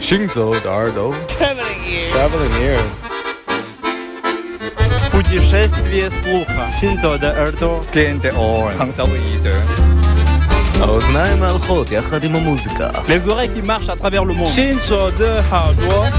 行走的耳朵 Traveling ears. Traveling ears Путешествие слуха. Синзо de Erdo. Gen de oren. Hangzauide. האוזניים ההלכות יחד עם המוזיקה Les oreilles qui marchent à travers le monde. Shinzo de Hardwa.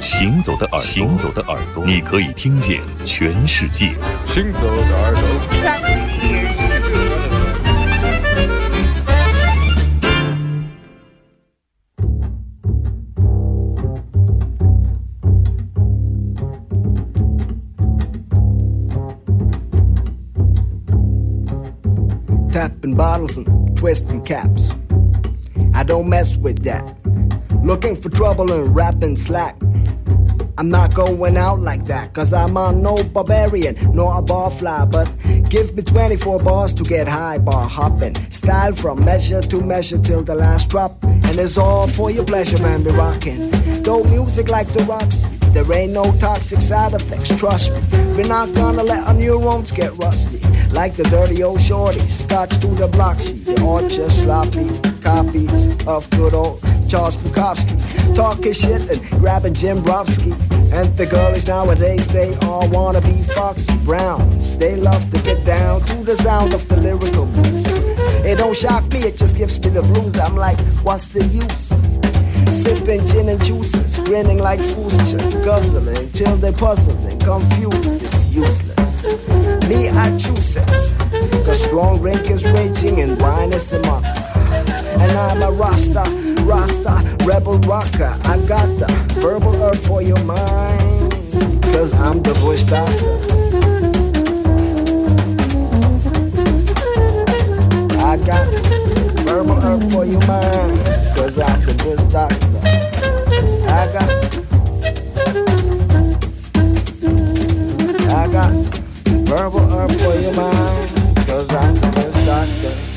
行走的耳朵，行走的耳朵，你可以听见全世界。行走的耳朵 Tapping bottles and twisting caps. I don't mess with that. Looking for trouble and rapping slack. I'm not going out like that, cause I'm on no barbarian, nor a barfly, but give me 24 bars to get high, bar hopping. Style from measure to measure till the last drop. And it's all for your pleasure, man, be rocking. Though music like the rocks, there ain't no toxic side effects, trust me. We're not gonna let our neurons get rusty. Like the dirty old shorty, scotch to the blocksy. They all just sloppy copies of good old Charles Bukowski. Talking shit and grabbing Jim Brofsky. And the girlies nowadays, they all wanna be Foxy Browns. They love to get down to the sound of the lyrical blues. It don't shock me, it just gives me the blues. I'm like, what's the use? Sipping gin and juices, grinning like fools, just guzzling till they're puzzled and confused. It's useless. Me, I choose this. Cause strong drink is raging and wine is a mock. And I'm a Rasta, Rasta, rebel rocker. I got the verbal herb for your mind. Cause I'm the bush doctor. I got verbal herb for your mind. Cause. I I got, I got Verbal up for your mind. Cause I'm gonna doctor.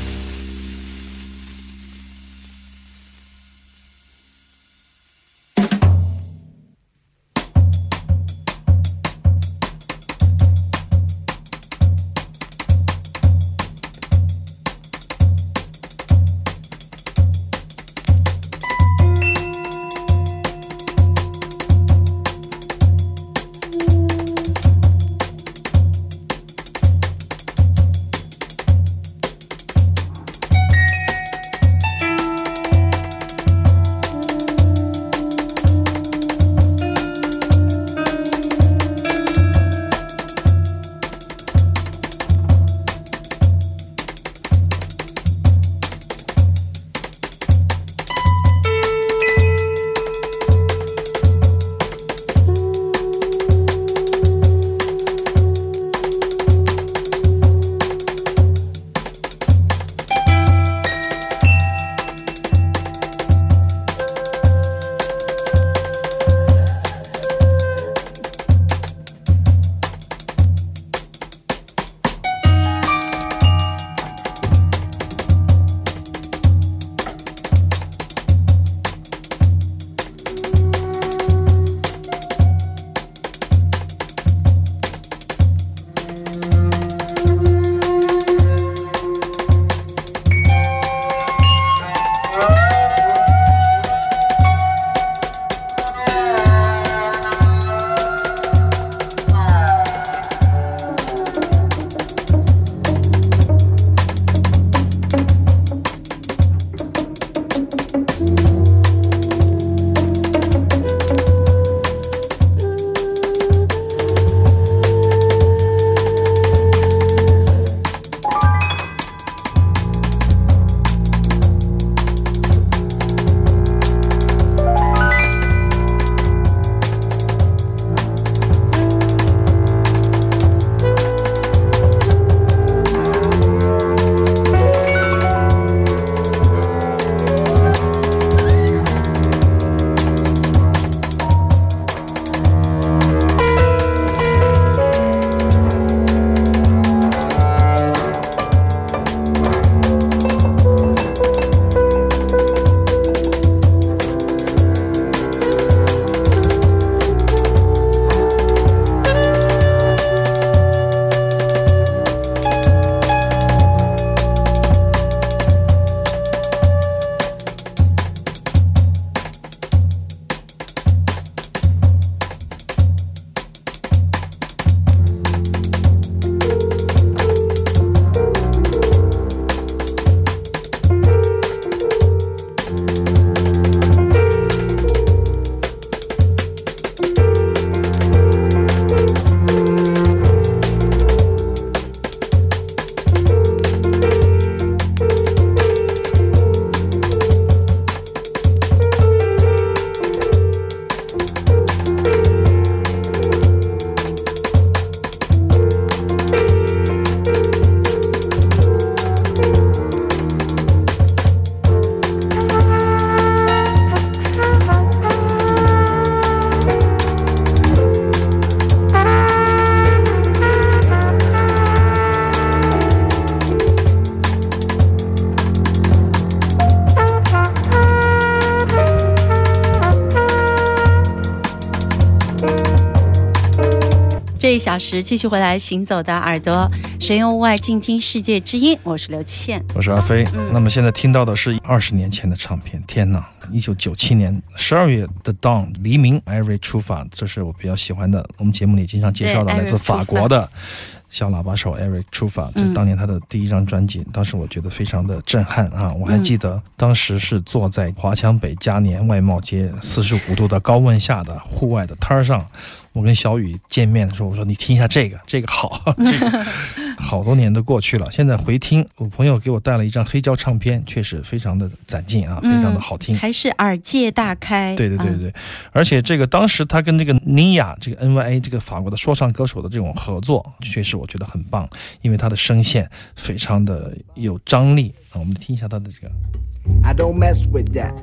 一小时继续回来，行走的耳朵，神游物外，静听世界之音。我是刘倩，我是阿飞。那么现在听到的是二十年前的唱片，天哪！一九九七年十二月的 Dawn 黎明，Every 出发，这是我比较喜欢的，我们节目里经常介绍的，来自法国的。小喇叭手 Eric 出发，就当年他的第一张专辑，当时我觉得非常的震撼啊！我还记得当时是坐在华强北嘉年外贸街四十五度的高温下的户外的摊儿上。我跟小雨见面的时候，我说你听一下这个，这个好，这个好多年都过去了，现在回听，我朋友给我带了一张黑胶唱片，确实非常的攒劲啊，非常的好听，还是耳界大开。对对对对，而且这个当时他跟这个 Nia 这个 N Y A 这个法国的说唱歌手的这种合作，确实我觉得很棒，因为他的声线非常的有张力啊，我们听一下他的这个。I don't mess with that.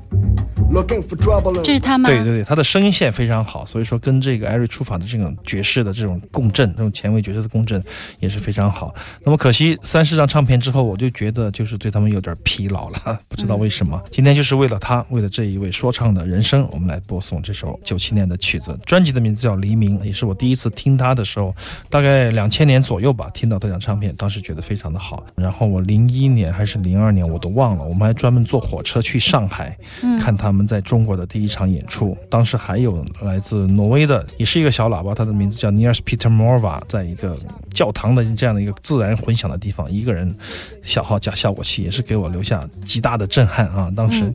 这是他吗？对对对，他的声线非常好，所以说跟这个艾瑞出法的这种爵士的这种共振，这种前卫爵士的共振也是非常好。那么可惜三十张唱片之后，我就觉得就是对他们有点疲劳了，不知道为什么。今天就是为了他，为了这一位说唱的人生，我们来播送这首九七年的曲子。专辑的名字叫《黎明》，也是我第一次听他的时候，大概两千年左右吧，听到这张唱片，当时觉得非常的好。然后我零一年还是零二年，我都忘了，我们还专门坐火车去上海看他们。在中国的第一场演出，当时还有来自挪威的，也是一个小喇叭，他的名字叫 Niels Peter Morva，在一个教堂的这样的一个自然混响的地方，一个人小号加效果器，也是给我留下极大的震撼啊！当时，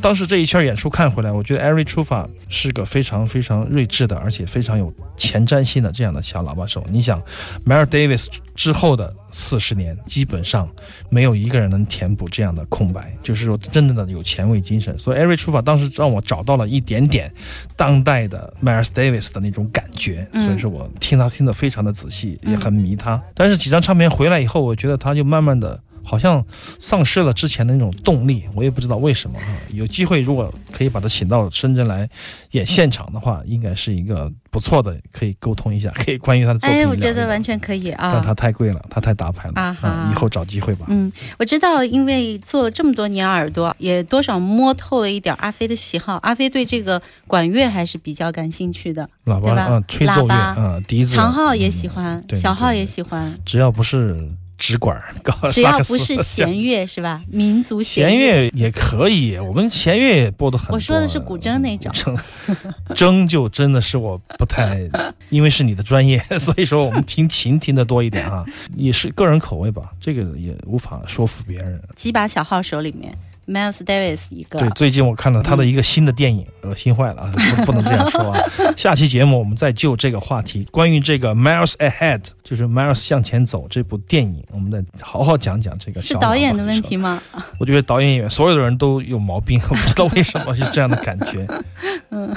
当时这一圈演出看回来，我觉得 Ari Trufa 是个非常非常睿智的，而且非常有前瞻性的这样的小喇叭手。你想，Miles Davis 之后的。四十年基本上没有一个人能填补这样的空白，就是说真正的有前卫精神。所以出发当时让我找到了一点点当代的 Miles Davis 的那种感觉，所以说我听他听得非常的仔细，也很很迷他。但是几张唱片回来以后，我觉得他就慢慢的。好像丧失了之前的那种动力，我也不知道为什么哈。有机会如果可以把他请到深圳来演现场的话，应该是一个不错的，可以沟通一下，可以关于他的作品。哎，我觉得完全可以啊。但他太贵了，他太大牌了啊！以后找机会吧。嗯，我知道，因为做了这么多年耳朵，也多少摸透了一点阿飞的喜好。阿飞对这个管乐还是比较感兴趣的，喇叭啊，吹奏乐啊，笛子，长号也喜欢，小号也喜欢，只要不是。直管，只要不是弦乐是吧？民族弦乐也可以，我们弦乐也播的很。我说的是古筝那种。筝就真的是我不太，因为是你的专业，所以说我们听琴听的多一点啊，也是个人口味吧，这个也无法说服别人。几把小号手里面。Miles Davis 一个对，最近我看了他的一个新的电影，恶心坏了啊！不能这样说啊。下期节目我们再就这个话题，关于这个 Miles Ahead，就是 Miles 向前走这部电影，我们再好好讲讲这个。是导演的问题吗？我觉得导演演员所有的人都有毛病，我不知道为什么是这样的感觉。嗯。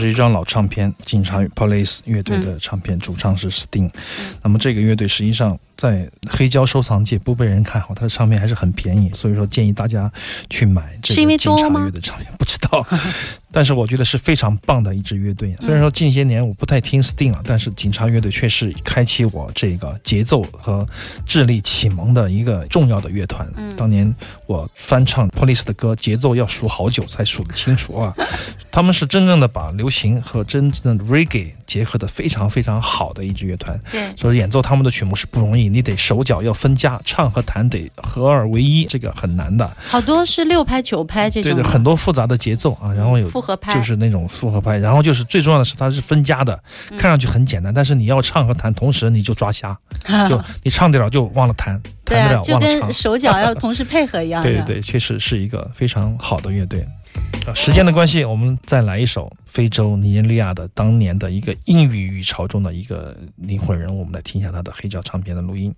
是一张老唱片，警察与 Police 乐队的唱片，主唱是 Sting。那么这个乐队实际上在黑胶收藏界不被人看好，它的唱片还是很便宜，所以说建议大家去买这个警察乐的唱片。不知道，但是我觉得是非常棒的一支乐队。虽然说近些年我不太听 Sting 了，但是警察乐队却是开启我这个节奏和智力启蒙的一个重要的乐团。当年我翻唱 Police 的歌，节奏要数好久才数得清楚啊。他们是真正的把流行和真正的 Reggae 结合的非常非常好的一支乐团。对，所以演奏他们的曲目是不容易，你得手脚要分家，唱和弹得合二为一，这个很难的。好多是六拍九拍这对的，种的，很多复杂的节奏啊，然后有复合拍就是那种复合拍，然后就是最重要的是它是分家的，看上去很简单，但是你要唱和弹同时你就抓瞎，就你唱得了就忘了弹，对啊，弹不了就忘了唱 跟。手脚要同时配合一样。对对对，确实是一个非常好的乐队。时间的关系，我们再来一首非洲尼日利亚的当年的一个英语语潮中的一个灵魂人物，我们来听一下他的黑胶唱片的录音。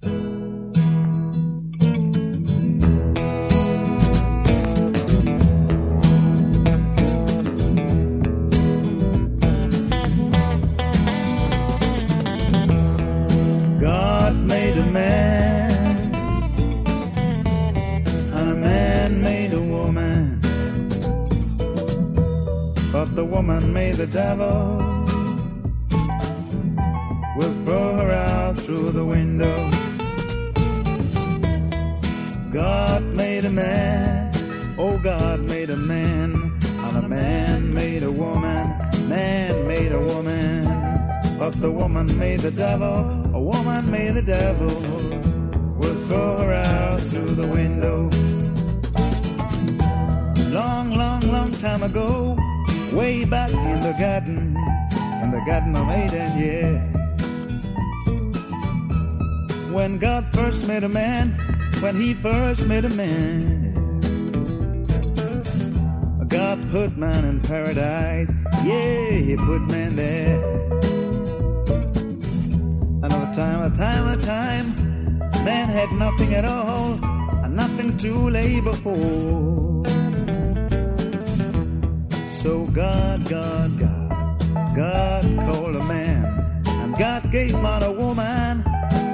The woman made the devil, a woman made the devil. We'll throw her out through the window. Long, long, long time ago, way back in the garden, in the garden of Eden, yeah. When God first made a man, when He first made a man, God put man in paradise, yeah, He put man there. Time, a time, a time, man had nothing at all, and nothing to labor for. So God, God, God, God called a man, and God gave man a woman,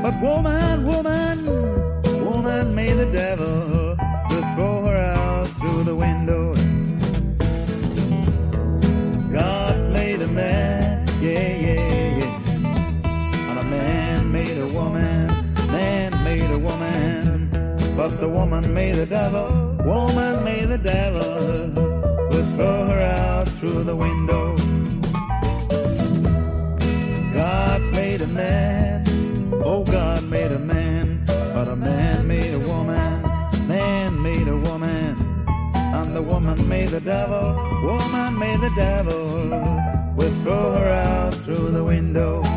but woman, woman, woman made the devil to throw her out through the window. The woman made the devil, woman made the devil. Would throw her out through the window. God made a man, oh God made a man. But a man made a woman, man made a woman. And the woman made the devil, woman made the devil. Would throw her out through the window.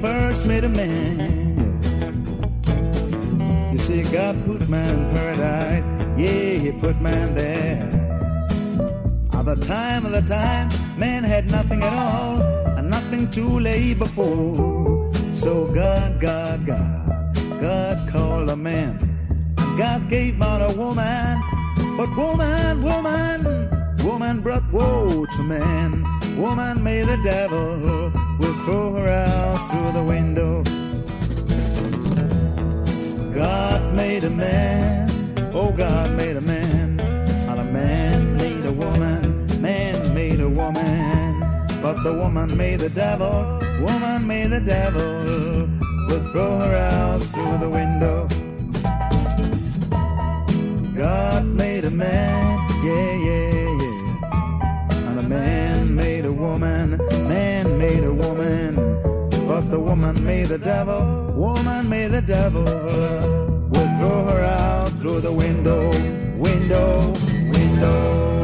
First made a man. You see, God put man in paradise, yeah, he put man there. At the time of the time, man had nothing at all, and nothing to lay before. So God, God, God, God called a man, God gave man a woman. But woman, woman, woman brought woe to man. Woman made the devil throw her out through the window. God made a man, oh God made a man, and a man made a woman, man made a woman. But the woman made the devil, woman made the devil, will throw her out through the window. God made a man, yeah, yeah, yeah. And a man made a woman, the woman may the devil, woman may the devil We'll throw her out through the window, window, window.